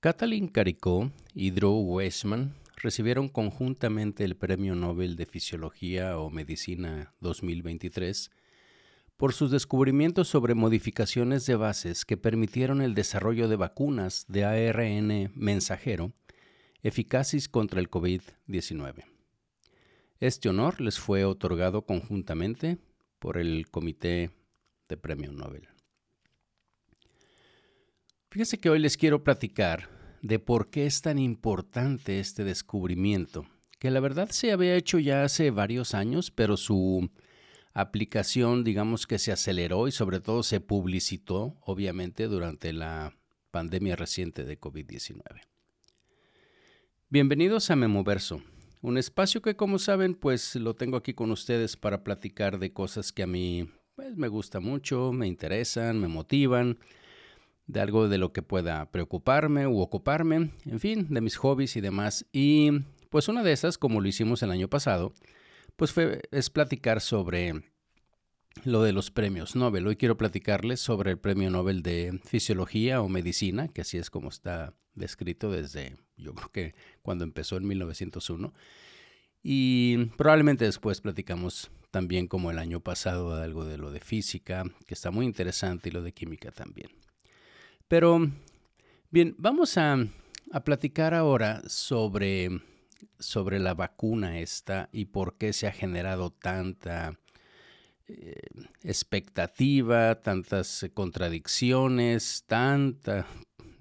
Katalin Karikó y Drew Weissman recibieron conjuntamente el Premio Nobel de Fisiología o Medicina 2023 por sus descubrimientos sobre modificaciones de bases que permitieron el desarrollo de vacunas de ARN mensajero eficaces contra el COVID-19. Este honor les fue otorgado conjuntamente por el Comité de Premio Nobel. Fíjense que hoy les quiero platicar de por qué es tan importante este descubrimiento, que la verdad se había hecho ya hace varios años, pero su aplicación digamos que se aceleró y sobre todo se publicitó obviamente durante la pandemia reciente de COVID-19. Bienvenidos a Memoverso, un espacio que como saben pues lo tengo aquí con ustedes para platicar de cosas que a mí pues, me gusta mucho, me interesan, me motivan, de algo de lo que pueda preocuparme u ocuparme, en fin, de mis hobbies y demás. Y pues una de esas, como lo hicimos el año pasado, pues fue, es platicar sobre lo de los premios Nobel. Hoy quiero platicarles sobre el premio Nobel de Fisiología o Medicina, que así es como está descrito desde, yo creo que cuando empezó en 1901. Y probablemente después platicamos también como el año pasado algo de lo de física, que está muy interesante, y lo de química también. Pero, bien, vamos a, platicar ahora sobre, sobre la vacuna esta y por qué se ha generado tanta eh, expectativa, tantas contradicciones, tanta,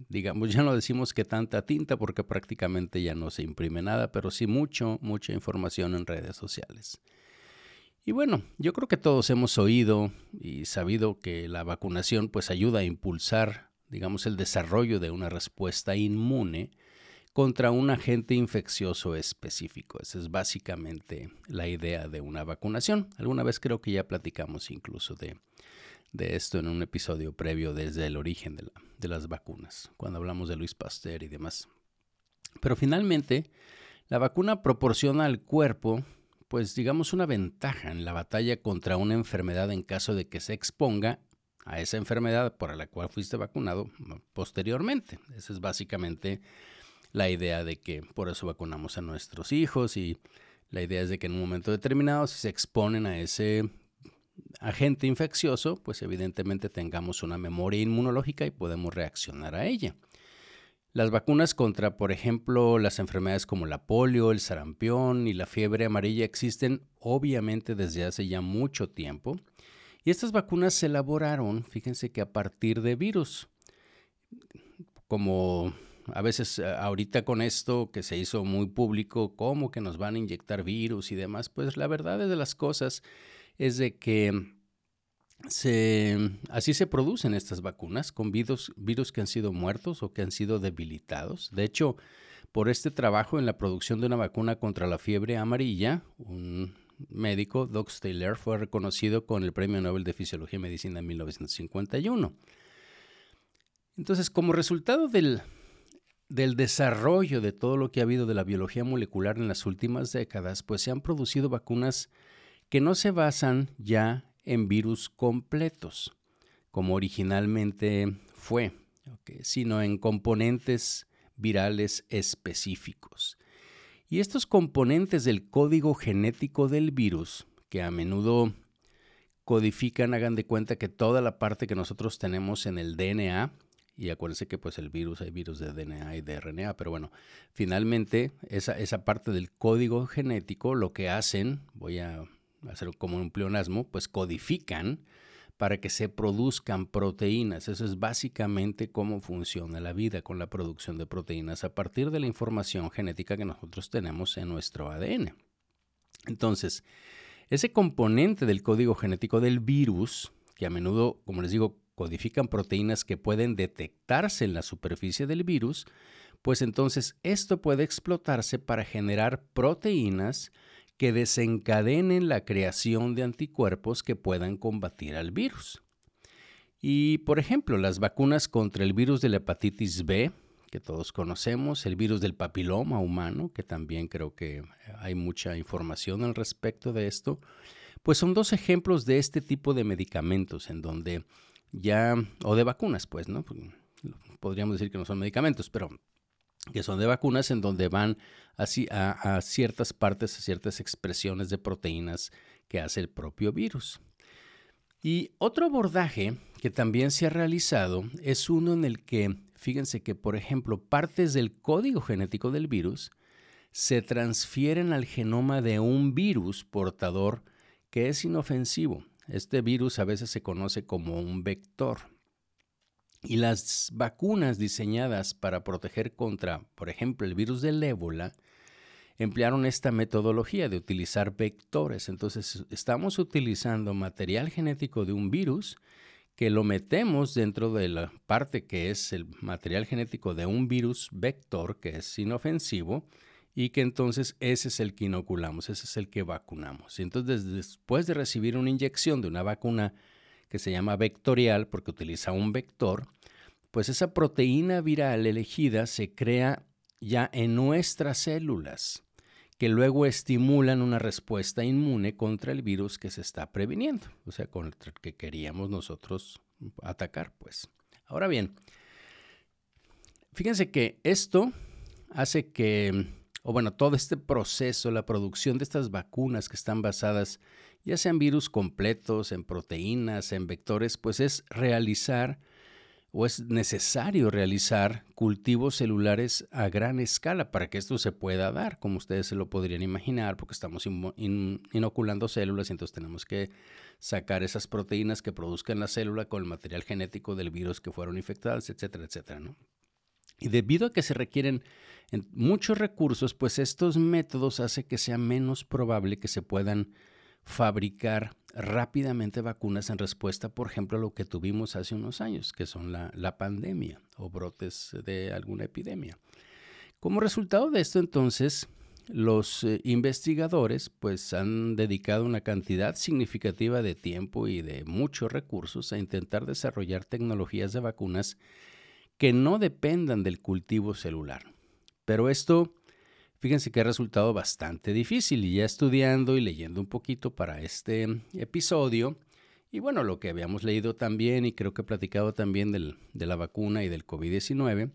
digamos, ya no decimos que tanta tinta porque prácticamente ya no se imprime nada, pero sí mucho, mucha información en redes sociales. Y bueno, yo creo que todos hemos oído y sabido que la vacunación pues ayuda a impulsar digamos, el desarrollo de una respuesta inmune contra un agente infeccioso específico. Esa es básicamente la idea de una vacunación. Alguna vez creo que ya platicamos incluso de, esto en un episodio previo desde el origen de, de las vacunas, cuando hablamos de Luis Pasteur y demás. Pero finalmente, la vacuna proporciona al cuerpo, pues digamos, una ventaja en la batalla contra una enfermedad en caso de que se exponga a esa enfermedad por la cual fuiste vacunado posteriormente. Esa es básicamente la idea de que por eso vacunamos a nuestros hijos y la idea es de que en un momento determinado si se exponen a ese agente infeccioso, pues evidentemente tengamos una memoria inmunológica y podemos reaccionar a ella. Las vacunas contra, por ejemplo, las enfermedades como la polio, el sarampión y la fiebre amarilla existen obviamente desde hace ya mucho tiempo y estas vacunas se elaboraron, fíjense que a partir de virus. Como a veces eh, ahorita con esto que se hizo muy público, cómo que nos van a inyectar virus y demás, pues la verdad de las cosas es de que así se producen estas vacunas con virus, virus que han sido muertos o que han sido debilitados. De hecho, por este trabajo en la producción de una vacuna contra la fiebre amarilla, un médico, Doug Taylor, fue reconocido con el Premio Nobel de Fisiología y Medicina en 1951. Entonces, como resultado del, del desarrollo de todo lo que ha habido de la biología molecular en las últimas décadas, pues se han producido vacunas que no se basan ya en virus completos, como originalmente fue, sino en componentes virales específicos. Y estos componentes del código genético del virus, que a menudo codifican, hagan de cuenta que toda la parte que nosotros tenemos en el DNA, y acuérdense que pues el virus, hay virus de DNA y de RNA, pero bueno, finalmente esa, esa parte del código genético lo que hacen, voy a hacer como un pleonasmo, pues codifican para que se produzcan proteínas. Eso es básicamente cómo funciona la vida con la producción de proteínas a partir de la información genética que nosotros tenemos en nuestro ADN. Entonces, ese componente del código genético del virus, que a menudo, como les digo, codifican proteínas que pueden detectarse en la superficie del virus, pues entonces esto puede explotarse para generar proteínas que desencadenen la creación de anticuerpos que puedan combatir al virus. Y, por ejemplo, las vacunas contra el virus de la hepatitis B, que todos conocemos, el virus del papiloma humano, que también creo que hay mucha información al respecto de esto, pues son dos ejemplos de este tipo de medicamentos en donde ya, o de vacunas, pues, ¿no? podríamos decir que no son medicamentos, pero que son de vacunas en donde van así a, ciertas partes, a ciertas expresiones de proteínas que hace el propio virus. Y otro abordaje que también se ha realizado es uno en el que, fíjense que, por ejemplo, partes del código genético del virus se transfieren al genoma de un virus portador que es inofensivo. Este virus a veces se conoce como un vector. Y las vacunas diseñadas para proteger contra, por ejemplo, el virus del ébola, emplearon esta metodología de utilizar vectores. Entonces, estamos utilizando material genético de un virus que lo metemos dentro de la parte que es el material genético de un virus vector, que es inofensivo, y que entonces ese es el que inoculamos, ese es el que vacunamos. Entonces, después de recibir una inyección de una vacuna que se llama vectorial, porque utiliza un vector, pues esa proteína viral elegida se crea ya en nuestras células, que luego estimulan una respuesta inmune contra el virus que se está previniendo, o sea, contra el que queríamos nosotros atacar, pues. Ahora bien, fíjense que esto hace que, o bueno, todo este proceso, la producción de estas vacunas que están basadas ya sean virus completos, en proteínas, en vectores, pues es realizar o es necesario realizar cultivos celulares a gran escala para que esto se pueda dar, como ustedes se lo podrían imaginar, porque estamos inoculando células y entonces tenemos que sacar esas proteínas que produzcan la célula con el material genético del virus que fueron infectadas, etcétera, etcétera. Y debido a que se requieren muchos recursos, pues estos métodos hacen que sea menos probable que se puedan fabricar rápidamente vacunas en respuesta, por ejemplo, a lo que tuvimos hace unos años, que son la, pandemia o brotes de alguna epidemia. Como resultado de esto, entonces, los eh, investigadores pues han dedicado una cantidad significativa de tiempo y de muchos recursos a intentar desarrollar tecnologías de vacunas que no dependan del cultivo celular. Pero esto Fíjense que ha resultado bastante difícil y ya estudiando y leyendo un poquito para este episodio, y bueno, lo que habíamos leído también y creo que he platicado también de la vacuna y del COVID-19,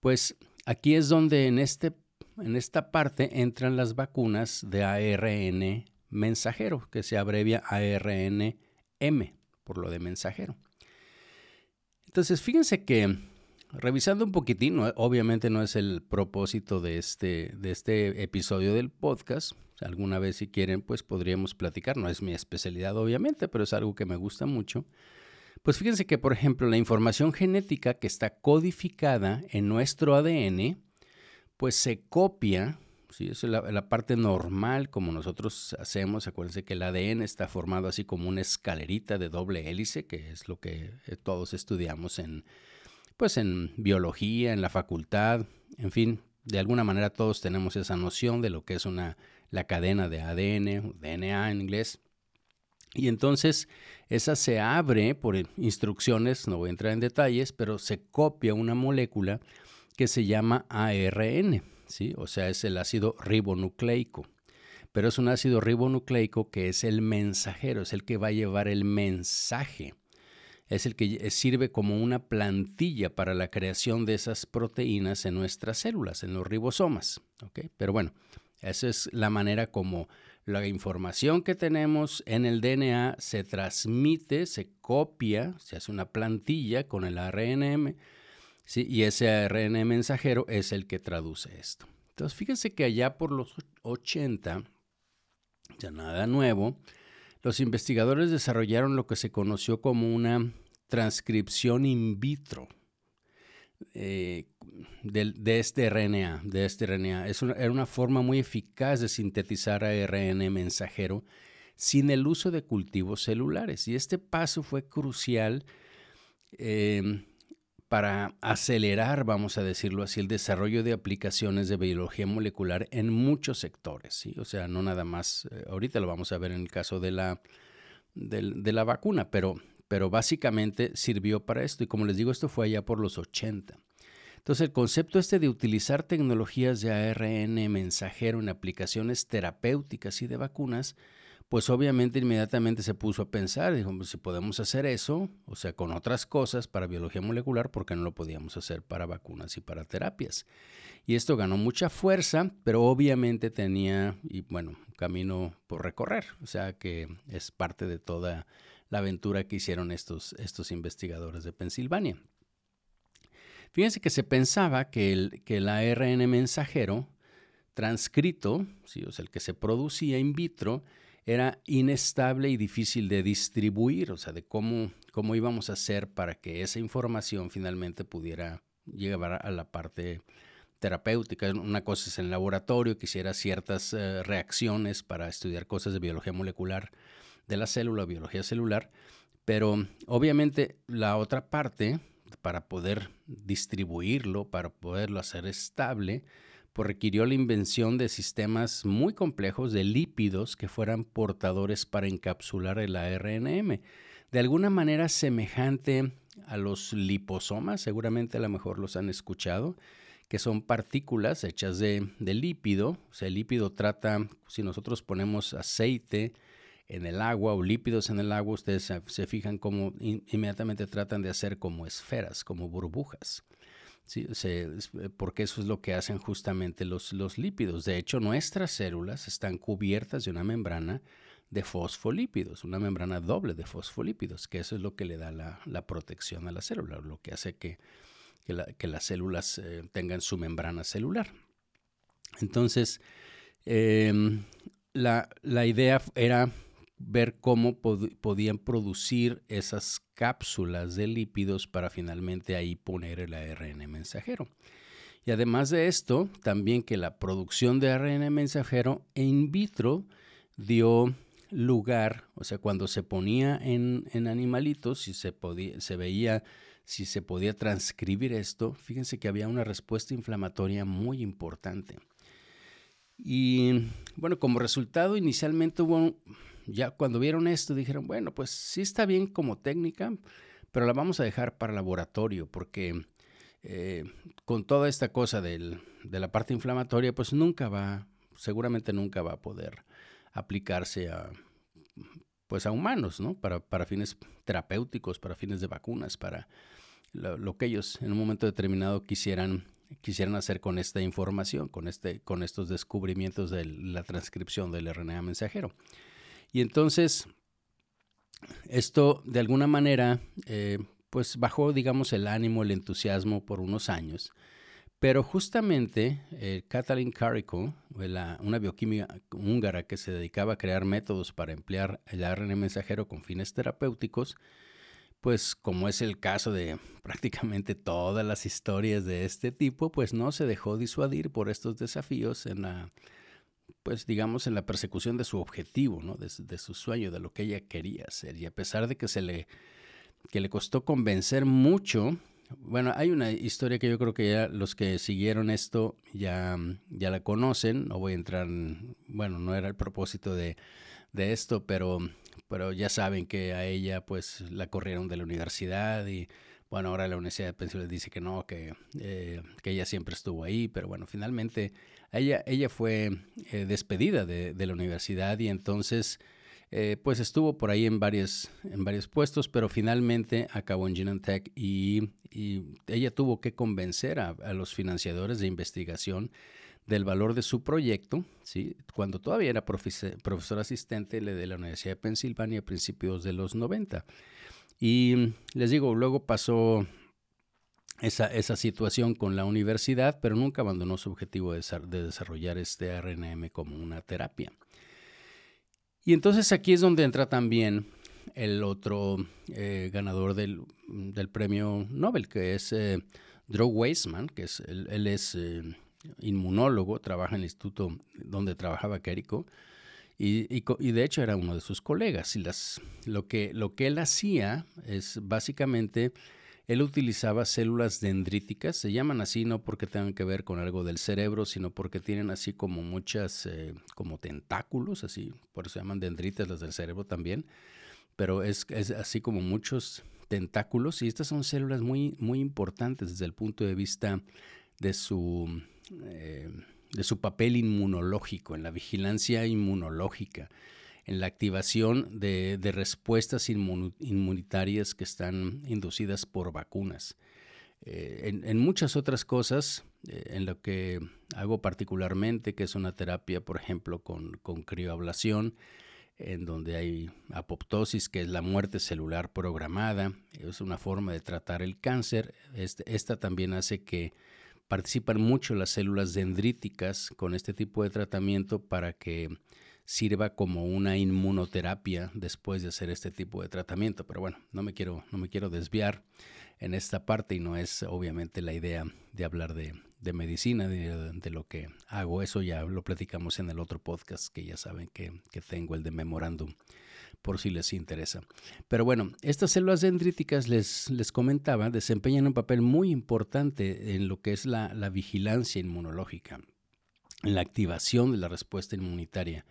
pues aquí es donde en, este, en esta parte entran las vacunas de ARN mensajero, que se abrevia ARNM, por lo de mensajero. Entonces, fíjense que revisando un poquitín, obviamente no es el propósito de este, de este episodio del podcast. Alguna vez si quieren, pues podríamos platicar. No es mi especialidad, obviamente, pero es algo que me gusta mucho. Pues fíjense que, por ejemplo, la información genética que está codificada en nuestro ADN, pues se copia, ¿sí? es la, la, parte normal como nosotros hacemos. Acuérdense que el ADN está formado así como una escalerita de doble hélice, que es lo que todos estudiamos en, pues en biología, en la facultad, en fin, de alguna manera todos tenemos esa noción de lo que es una, la cadena de ADN, DNA en inglés. Y entonces esa se abre por instrucciones, no voy a entrar en detalles, pero se copia una molécula que se llama ARN, ¿sí? o sea, es el ácido ribonucleico. Pero es un ácido ribonucleico que es el mensajero, es el que va a llevar el mensaje es el que sirve como una plantilla para la creación de esas proteínas en nuestras células, en los ribosomas. Pero bueno, esa es la manera como la información que tenemos en el DNA se transmite, se copia, se hace una plantilla con el ARNM, y ese ARN mensajero es el que traduce esto. Entonces, fíjense que allá por los 80, ya nada nuevo, los investigadores desarrollaron lo que se conoció como una transcripción in vitro eh, de, este RNA. De este RNA. Es una, era una forma muy eficaz de sintetizar ARN mensajero sin el uso de cultivos celulares. Y este paso fue crucial em, para acelerar, vamos a decirlo así, el desarrollo de aplicaciones de biología molecular en muchos sectores. ¿sí? O sea, no nada más, eh, ahorita lo vamos a ver en el caso de la, de, la vacuna, pero, pero básicamente sirvió para esto. Y como les digo, esto fue allá por los 80. Entonces, el concepto este de utilizar tecnologías de ARN mensajero en aplicaciones terapéuticas y de vacunas, pues obviamente inmediatamente se puso a pensar, dijo, pues si podemos hacer eso, o sea, con otras cosas para biología molecular, ¿por qué no lo podíamos hacer para vacunas y para terapias? Y esto ganó mucha fuerza, pero obviamente tenía, y bueno, camino por recorrer, o sea que es parte de toda la aventura que hicieron estos, estos investigadores de Pensilvania. Fíjense que se pensaba que el, que el ARN mensajero transcrito, ¿sí? o sea, el que se producía in vitro, era inestable y difícil de distribuir, o sea, de cómo, cómo íbamos a hacer para que esa información finalmente pudiera llegar a la parte terapéutica. Una cosa es en laboratorio, que hiciera ciertas eh, reacciones para estudiar cosas de biología molecular de la célula, biología celular, pero obviamente la otra parte, para poder distribuirlo, para poderlo hacer estable, pues requirió la invención de sistemas muy complejos de lípidos que fueran portadores para encapsular el ARNM. De alguna manera semejante a los liposomas, seguramente a lo mejor los han escuchado, que son partículas hechas de, lípido. O sea, el lípido trata, si nosotros ponemos aceite en el agua o lípidos en el agua, ustedes se, fijan cómo inmediatamente tratan de hacer como esferas, como burbujas. Eh, porque eso es lo que hacen justamente los, los lípidos. De hecho, nuestras células están cubiertas de una membrana de fosfolípidos, una membrana doble de fosfolípidos, que eso es lo que le da la, protección a la célula, lo que hace que, que, las células eh, tengan su membrana celular. Entonces, em, la, la, idea era ver cómo podían producir esas cápsulas de lípidos para finalmente ahí poner el ARN mensajero. Y además de esto, también que la producción de ARN mensajero in vitro dio lugar, o sea, cuando se ponía en, animalitos, si se, podía, se veía si se podía transcribir esto, fíjense que había una respuesta inflamatoria muy importante. Y bueno, como resultado inicialmente hubo ya cuando vieron esto dijeron, bueno, pues sí está bien como técnica, pero la vamos a dejar para laboratorio porque eh, con toda esta cosa de la parte inflamatoria, pues nunca va, seguramente nunca va a poder aplicarse a, pues a humanos, ¿no? Para, para fines terapéuticos, para fines de vacunas, para lo, lo, que ellos en un momento determinado quisieran, quisieran hacer con esta información, con, este, con estos descubrimientos de la transcripción del RNA mensajero. Y entonces, esto de alguna manera, eh, pues bajó, digamos, el ánimo, el entusiasmo por unos años. Pero justamente eh, Katalin Kariko, una bioquímica húngara que se dedicaba a crear métodos para emplear el ARN mensajero con fines terapéuticos, pues como es el caso de prácticamente todas las historias de este tipo, pues no se dejó disuadir por estos desafíos en la pues digamos, en la persecución de su objetivo, ¿no? de, su sueño, de lo que ella quería hacer. Y a pesar de que se le, que le costó convencer mucho, bueno, hay una historia que yo creo que ya los que siguieron esto ya, ya la conocen, no voy a entrar, en, bueno, no era el propósito de, de esto, pero, pero ya saben que a ella pues la corrieron de la universidad y bueno, ahora la Universidad de Pensilvania dice que no, que, eh, que ella siempre estuvo ahí, pero bueno, finalmente ella, ella fue eh, despedida de, la universidad y entonces eh, pues estuvo por ahí en varios, en varios puestos, pero finalmente acabó en Genentech y, y ella tuvo que convencer a, los financiadores de investigación del valor de su proyecto, ¿sí? cuando todavía era profesor, asistente de la Universidad de Pensilvania a principios de los 90. Y les digo, luego pasó esa, esa situación con la universidad, pero nunca abandonó su objetivo de, desarrollar este RNM como una terapia. Y entonces aquí es donde entra también el otro eh, ganador del, premio Nobel, que es eh, Drew Weissman, que es, él, es eh, inmunólogo, trabaja en el instituto donde trabajaba Keriko, y, y, de hecho era uno de sus colegas. Y las, lo, que, lo que él hacía es básicamente, él utilizaba células dendríticas, se llaman así no porque tengan que ver con algo del cerebro, sino porque tienen así como muchas, eh, como tentáculos, así, por eso se llaman dendritas las del cerebro también, pero es, es así como muchos tentáculos y estas son células muy, muy importantes desde el punto de vista de su... Eh, de su papel inmunológico, en la vigilancia inmunológica, en la activación de, respuestas inmunitarias que están inducidas por vacunas. Eh, en, muchas otras cosas, eh, en lo que hago particularmente, que es una terapia, por ejemplo, con, con crioablación, en donde hay apoptosis, que es la muerte celular programada, es una forma de tratar el cáncer. Este, esta también hace que participan mucho las células dendríticas con este tipo de tratamiento para que sirva como una inmunoterapia después de hacer este tipo de tratamiento. Pero bueno, no me quiero, no me quiero desviar en esta parte y no es obviamente la idea de hablar de, medicina, de, lo que hago. Eso ya lo platicamos en el otro podcast que ya saben que, tengo, el de memorándum, por si les interesa. Pero bueno, estas células dendríticas, les, les comentaba, desempeñan un papel muy importante en lo que es la, la vigilancia inmunológica, en la activación de la respuesta inmunitaria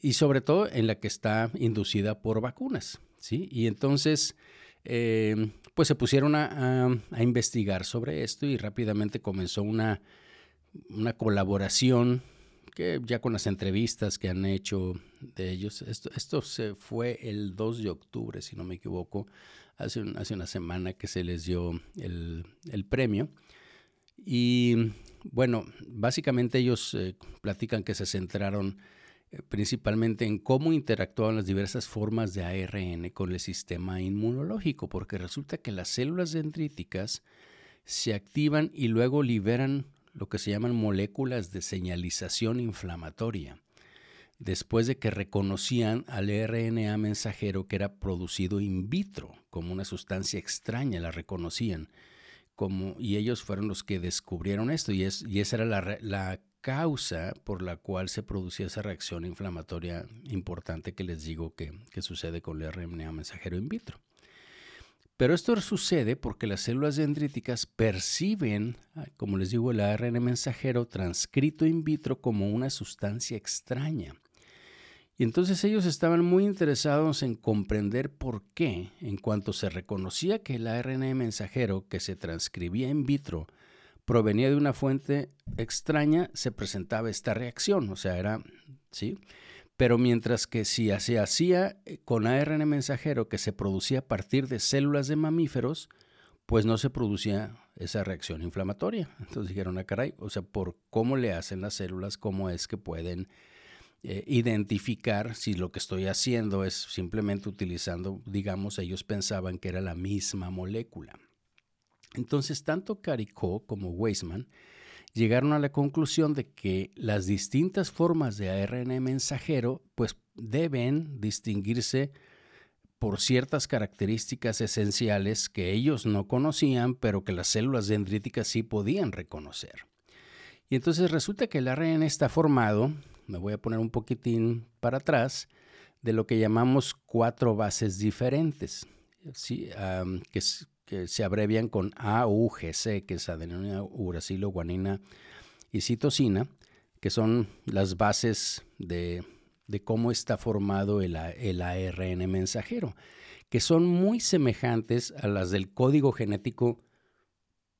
y sobre todo en la que está inducida por vacunas. ¿sí? Y entonces, eh, pues se pusieron a, investigar sobre esto y rápidamente comenzó una, una colaboración que ya con las entrevistas que han hecho de ellos, esto, esto se fue el 2 de octubre, si no me equivoco, hace, hace una semana que se les dio el, el premio. Y bueno, básicamente ellos eh, platican que se centraron eh, principalmente en cómo interactúan las diversas formas de ARN con el sistema inmunológico, porque resulta que las células dendríticas se activan y luego liberan lo que se llaman moléculas de señalización inflamatoria, después de que reconocían al RNA mensajero que era producido in vitro, como una sustancia extraña, la reconocían. Como, y ellos fueron los que descubrieron esto, y, es, y esa era la, la causa por la cual se producía esa reacción inflamatoria importante que les digo que, sucede con el RNA mensajero in vitro. Pero esto sucede porque las células dendríticas perciben, como les digo, el ARN mensajero transcrito in vitro como una sustancia extraña. Y entonces ellos estaban muy interesados en comprender por qué, en cuanto se reconocía que el ARN mensajero que se transcribía in vitro provenía de una fuente extraña, se presentaba esta reacción, o sea, era, ¿sí? Pero mientras que si se hacía eh, con ARN mensajero que se producía a partir de células de mamíferos, pues no se producía esa reacción inflamatoria. Entonces dijeron, ah, caray, o sea, por cómo le hacen las células, cómo es que pueden eh, identificar si lo que estoy haciendo es simplemente utilizando, digamos, ellos pensaban que era la misma molécula. Entonces, tanto Caricó como Weisman llegaron a la conclusión de que las distintas formas de ARN mensajero pues deben distinguirse por ciertas características esenciales que ellos no conocían, pero que las células dendríticas sí podían reconocer. Y entonces resulta que el ARN está formado, me voy a poner un poquitín para atrás, de lo que llamamos cuatro bases diferentes, ¿sí? que, se abrevian con AUGC, que es adenina, uracilo, guanina y citosina, que son las bases de, cómo está formado el, el, ARN mensajero, que son muy semejantes a las del código genético,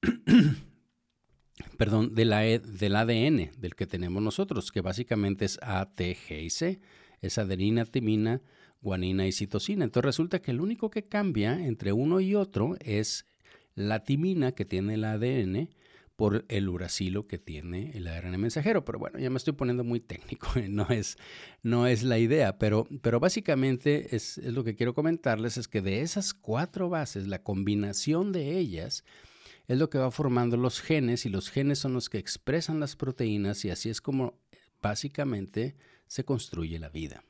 perdón, de la, e, del ADN, del que tenemos nosotros, que básicamente es A, T, G y C, es adenina, timina, guanina y citosina. Entonces resulta que el único que cambia entre uno y otro es la timina que tiene el ADN por el uracilo que tiene el ARN mensajero. Pero bueno, ya me estoy poniendo muy técnico, no es, no es la idea, pero, pero básicamente es, es lo que quiero comentarles, es que de esas cuatro bases, la combinación de ellas es lo que va formando los genes y los genes son los que expresan las proteínas y así es como básicamente se construye la vida.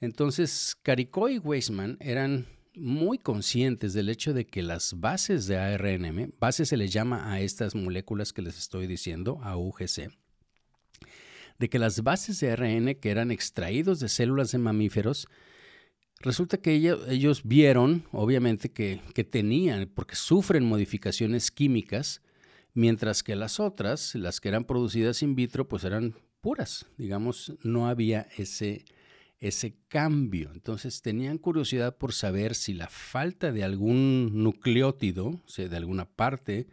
Entonces, Caricó y Weisman eran muy conscientes del hecho de que las bases de ARNM, bases se les llama a estas moléculas que les estoy diciendo, AUGC, de que las bases de ARN que eran extraídos de células de mamíferos, resulta que ellos, vieron, obviamente, que, que tenían, porque sufren modificaciones químicas, mientras que las otras, las que eran producidas in vitro, pues eran puras, digamos, no había ese ese cambio. Entonces tenían curiosidad por saber si la falta de algún nucleótido, o sea, de alguna parte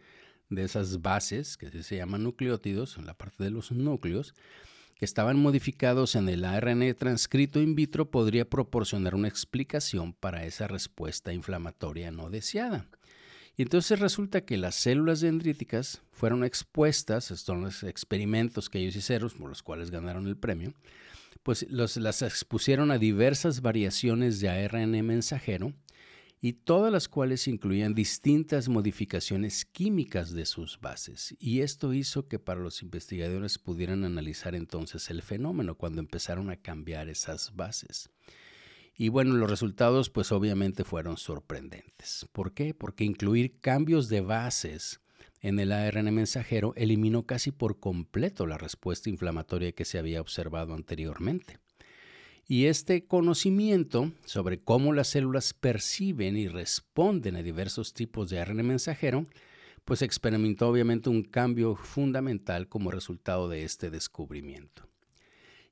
de esas bases, que se llaman nucleótidos, en la parte de los núcleos, que estaban modificados en el ARN transcrito in vitro podría proporcionar una explicación para esa respuesta inflamatoria no deseada. Y entonces resulta que las células dendríticas fueron expuestas, estos son los experimentos que ellos hicieron, por los cuales ganaron el premio, pues las expusieron a diversas variaciones de ARN mensajero y todas las cuales incluían distintas modificaciones químicas de sus bases. Y esto hizo que para los investigadores pudieran analizar entonces el fenómeno cuando empezaron a cambiar esas bases. Y bueno, los resultados pues obviamente fueron sorprendentes. ¿Por qué? Porque incluir cambios de bases en el ARN mensajero eliminó casi por completo la respuesta inflamatoria que se había observado anteriormente. Y este conocimiento sobre cómo las células perciben y responden a diversos tipos de ARN mensajero, pues experimentó obviamente un cambio fundamental como resultado de este descubrimiento.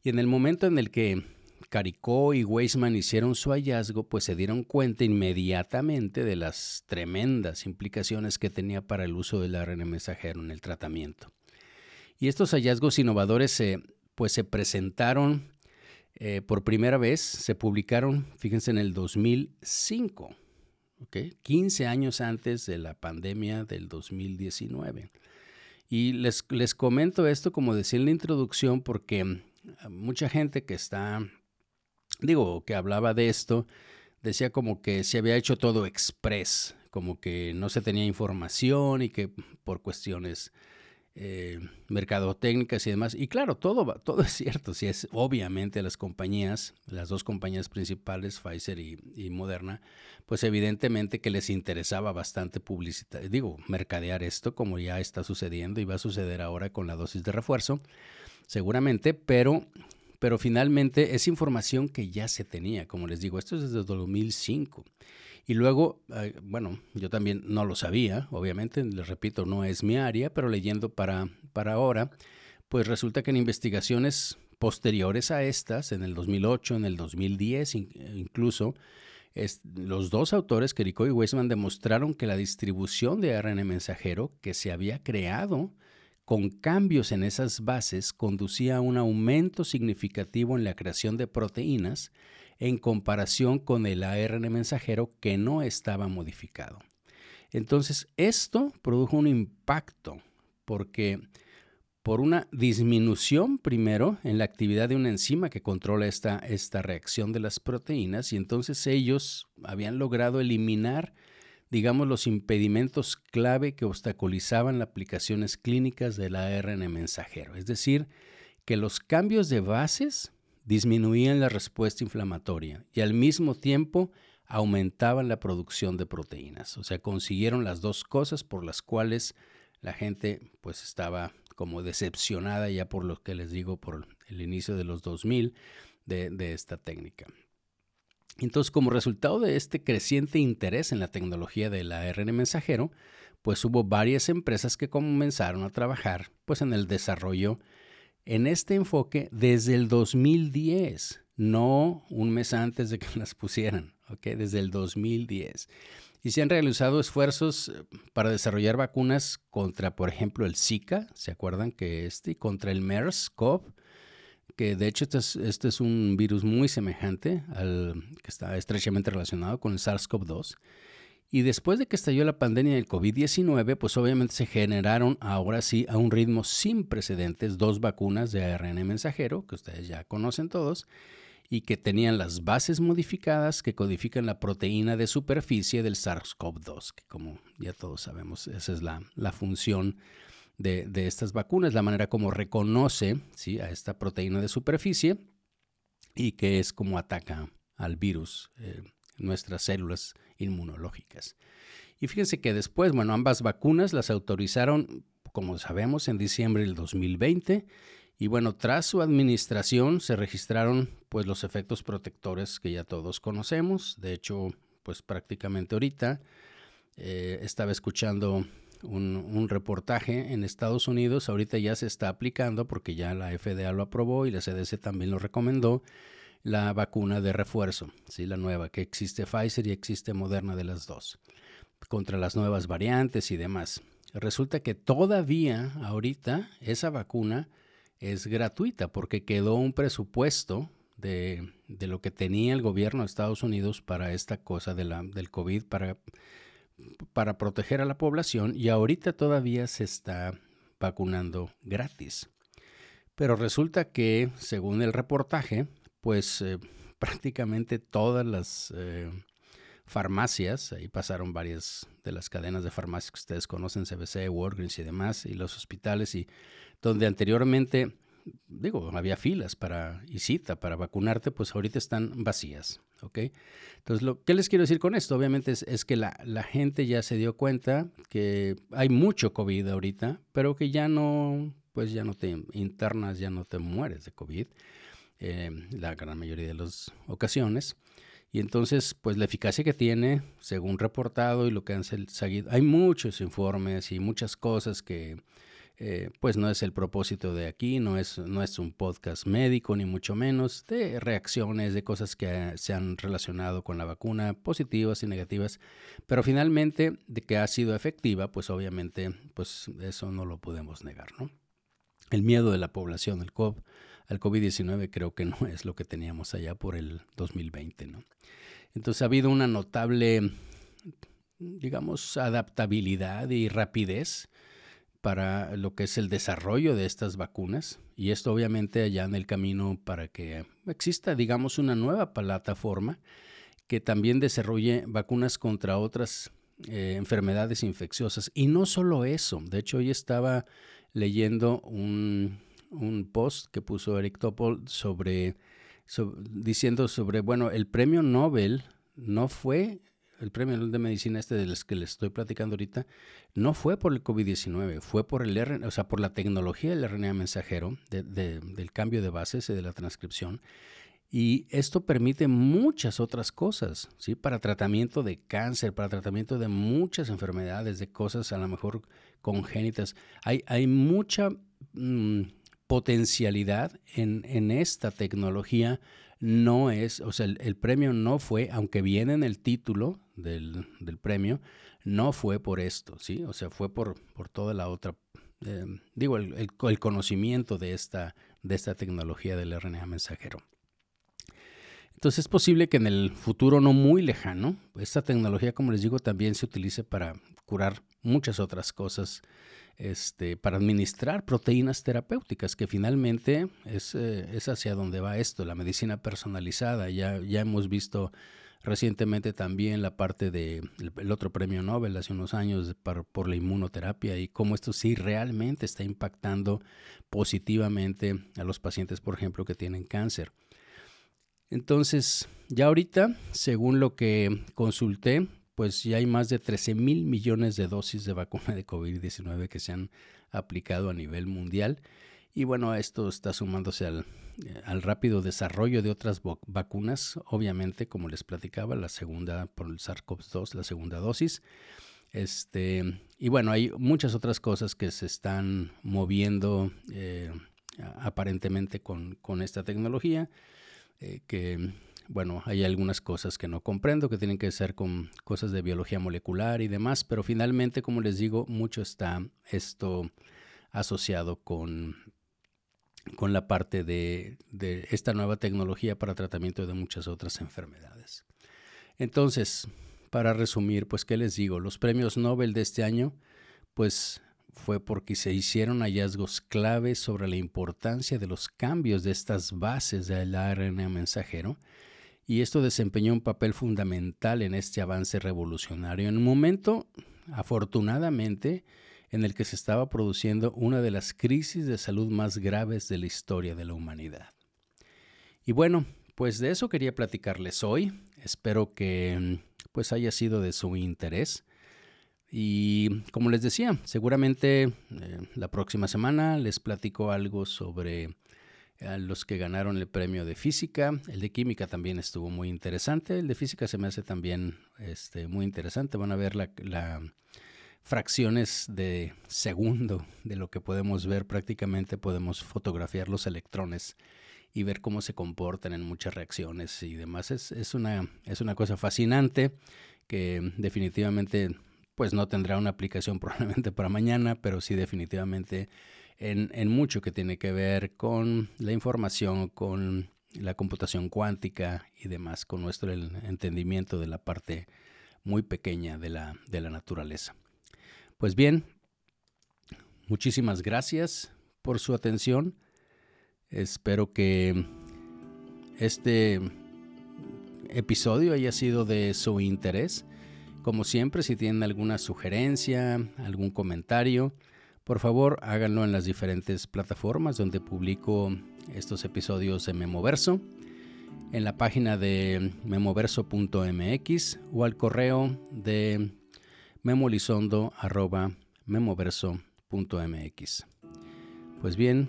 Y en el momento en el que Caricó y Weisman hicieron su hallazgo, pues se dieron cuenta inmediatamente de las tremendas implicaciones que tenía para el uso del ARN mensajero en el tratamiento. Y estos hallazgos innovadores se, pues se presentaron eh, por primera vez se publicaron, fíjense, en el 2005, 15 años antes de la pandemia del 2019. Y les, les comento esto, como decía en la introducción, porque mm, mucha gente que está, digo, que hablaba de esto, decía como que se había hecho todo express, como que no se tenía información y que por cuestiones eh, mercadotécnicas y demás. Y claro, todo, todo es cierto. Si es obviamente las compañías, las dos compañías principales, Pfizer y, Moderna, pues evidentemente que les interesaba bastante publicitar, digo, mercadear esto como ya está sucediendo y va a suceder ahora con la dosis de refuerzo, seguramente, pero pero finalmente es información que ya se tenía, como les digo, esto es desde 2005. Y luego, bueno, yo también no lo sabía, obviamente, les repito, no es mi área, pero leyendo para, para ahora, pues resulta que en investigaciones posteriores a estas, en el 2008, en el 2010 incluso, los dos autores, Keriko y Weisman, demostraron que la distribución de ARN mensajero que se había creado con cambios en esas bases conducía a un aumento significativo en la creación de proteínas en comparación con el ARN mensajero que no estaba modificado. Entonces, esto produjo un impacto porque por una disminución primero en la actividad de una enzima que controla esta, esta reacción de las proteínas y entonces ellos habían logrado eliminar, digamos, los impedimentos clave que obstaculizaban las aplicaciones clínicas del ARN mensajero. Es decir, que los cambios de bases disminuían la respuesta inflamatoria y al mismo tiempo aumentaban la producción de proteínas. O sea, consiguieron las dos cosas por las cuales la gente pues estaba como decepcionada ya por lo que les digo por el inicio de los 2000 de, de esta técnica. Entonces, como resultado de este creciente interés en la tecnología del ARN mensajero, pues hubo varias empresas que comenzaron a trabajar pues en el desarrollo en este enfoque desde el 2010, no un mes antes de que las pusieran, desde el 2010. Y se han realizado esfuerzos eh, para desarrollar vacunas contra, por ejemplo, el Zika, ¿se acuerdan que este? Contra el MERS-CoV, que de hecho este es, este es un virus muy semejante al que está estrechamente relacionado con el SARS-CoV-2. Y después de que estalló la pandemia del COVID-19, pues obviamente se generaron ahora sí a un ritmo sin precedentes dos vacunas de ARN mensajero, que ustedes ya conocen todos, y que tenían las bases modificadas que codifican la proteína de superficie del SARS-CoV-2, que como ya todos sabemos, esa es la, función de, estas vacunas, la manera como reconoce ¿sí? a esta proteína de superficie y que es como ataca al virus. Eh, nuestras células inmunológicas. Y fíjense que después, bueno, ambas vacunas las autorizaron, como sabemos, en diciembre del 2020. Y bueno, tras su administración se registraron pues los efectos protectores que ya todos conocemos. De hecho, pues prácticamente ahorita eh, estaba escuchando un, reportaje en Estados Unidos. Ahorita ya se está aplicando porque ya la FDA lo aprobó y la CDC también lo recomendó la vacuna de refuerzo, ¿sí? la nueva, que existe Pfizer y existe Moderna de las dos, contra las nuevas variantes y demás. Resulta que todavía ahorita esa vacuna es gratuita porque quedó un presupuesto de, de, lo que tenía el gobierno de Estados Unidos para esta cosa de la, del COVID, para, para proteger a la población y ahorita todavía se está vacunando gratis. Pero resulta que, según el reportaje, pues eh, prácticamente todas las eh, farmacias, ahí pasaron varias de las cadenas de farmacias que ustedes conocen, CBC, Walgreens y demás, y los hospitales, y donde anteriormente, digo, había filas para y cita para vacunarte, pues ahorita están vacías, ¿ok? Entonces, lo que les quiero decir con esto, obviamente, es, es que la, la, gente ya se dio cuenta que hay mucho COVID ahorita, pero que ya no, pues ya no te internas, ya no te mueres de COVID, eh, la gran mayoría de las ocasiones. Y entonces, pues la eficacia que tiene, según reportado y lo que han seguido, hay muchos informes y muchas cosas que, eh, pues no es el propósito de aquí, no es, no es un podcast médico, ni mucho menos, de reacciones, de cosas que se han relacionado con la vacuna, positivas y negativas, pero finalmente de que ha sido efectiva, pues obviamente, pues eso no lo podemos negar, ¿no? El miedo de la población al COVID al COVID-19 creo que no es lo que teníamos allá por el 2020, ¿no? Entonces ha habido una notable, digamos, adaptabilidad y rapidez para lo que es el desarrollo de estas vacunas y esto obviamente allá en el camino para que exista, digamos, una nueva plataforma que también desarrolle vacunas contra otras eh, enfermedades infecciosas. Y no solo eso, de hecho hoy estaba leyendo un, un post que puso Eric Topol sobre, diciendo sobre, bueno, el premio Nobel no fue, el premio de Medicina este de los que les estoy platicando ahorita, no fue por el COVID-19, fue por el RNA, o sea, por la tecnología del RNA mensajero, del cambio de bases y de la transcripción. Y esto permite muchas otras cosas, ¿sí? Para tratamiento de cáncer, para tratamiento de muchas enfermedades, de cosas a lo mejor congénitas. Hay, mucha... Mm, potencialidad en, en esta tecnología no es, o sea, el, premio no fue, aunque viene en el título del, del, premio, no fue por esto, ¿sí? O sea, fue por, por toda la otra, eh, digo, el, el, conocimiento de esta, de esta tecnología del RNA mensajero. Entonces es posible que en el futuro no muy lejano, esta tecnología, como les digo, también se utilice para curar muchas otras cosas este, para administrar proteínas terapéuticas, que finalmente es, eh, es, hacia donde va esto, la medicina personalizada. Ya, ya hemos visto recientemente también la parte del el otro premio Nobel hace unos años por, por la inmunoterapia y cómo esto sí realmente está impactando positivamente a los pacientes, por ejemplo, que tienen cáncer. Entonces, ya ahorita, según lo que consulté, pues ya hay más de 13 mil millones de dosis de vacuna de COVID-19 que se han aplicado a nivel mundial. Y bueno, esto está sumándose al, eh, rápido desarrollo de otras vacunas, obviamente, como les platicaba, la segunda por el SARS-CoV-2, la segunda dosis. Este, y bueno, hay muchas otras cosas que se están moviendo eh, aparentemente con, con, esta tecnología, eh, que bueno, hay algunas cosas que no comprendo, que tienen que ser con cosas de biología molecular y demás, pero finalmente, como les digo, mucho está esto asociado con, con la parte de, de esta nueva tecnología para tratamiento de muchas otras enfermedades. Entonces, para resumir, pues, ¿qué les digo? Los premios Nobel de este año, pues fue porque se hicieron hallazgos claves sobre la importancia de los cambios de estas bases del ARN mensajero y esto desempeñó un papel fundamental en este avance revolucionario en un momento, afortunadamente, en el que se estaba produciendo una de las crisis de salud más graves de la historia de la humanidad. Y bueno, pues de eso quería platicarles hoy. Espero que pues haya sido de su interés. Y como les decía, seguramente eh, la próxima semana les platico algo sobre los que ganaron el premio de física. El de química también estuvo muy interesante. El de física se me hace también este, muy interesante. Van a ver la, fracciones de segundo de lo que podemos ver. Prácticamente podemos fotografiar los electrones y ver cómo se comportan en muchas reacciones y demás. Es, es, una, es una cosa fascinante que definitivamente pues no tendrá una aplicación probablemente para mañana, pero sí definitivamente en, mucho que tiene que ver con la información, con la computación cuántica y demás, con nuestro entendimiento de la parte muy pequeña de la, de la naturaleza. Pues bien, muchísimas gracias por su atención. Espero que este episodio haya sido de su interés. Como siempre, si tienen alguna sugerencia, algún comentario, por favor háganlo en las diferentes plataformas donde publico estos episodios de Memoverso, en la página de memoverso.mx o al correo de memolizondo.memoverso.mx. Pues bien,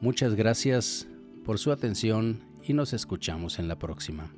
muchas gracias por su atención y nos escuchamos en la próxima.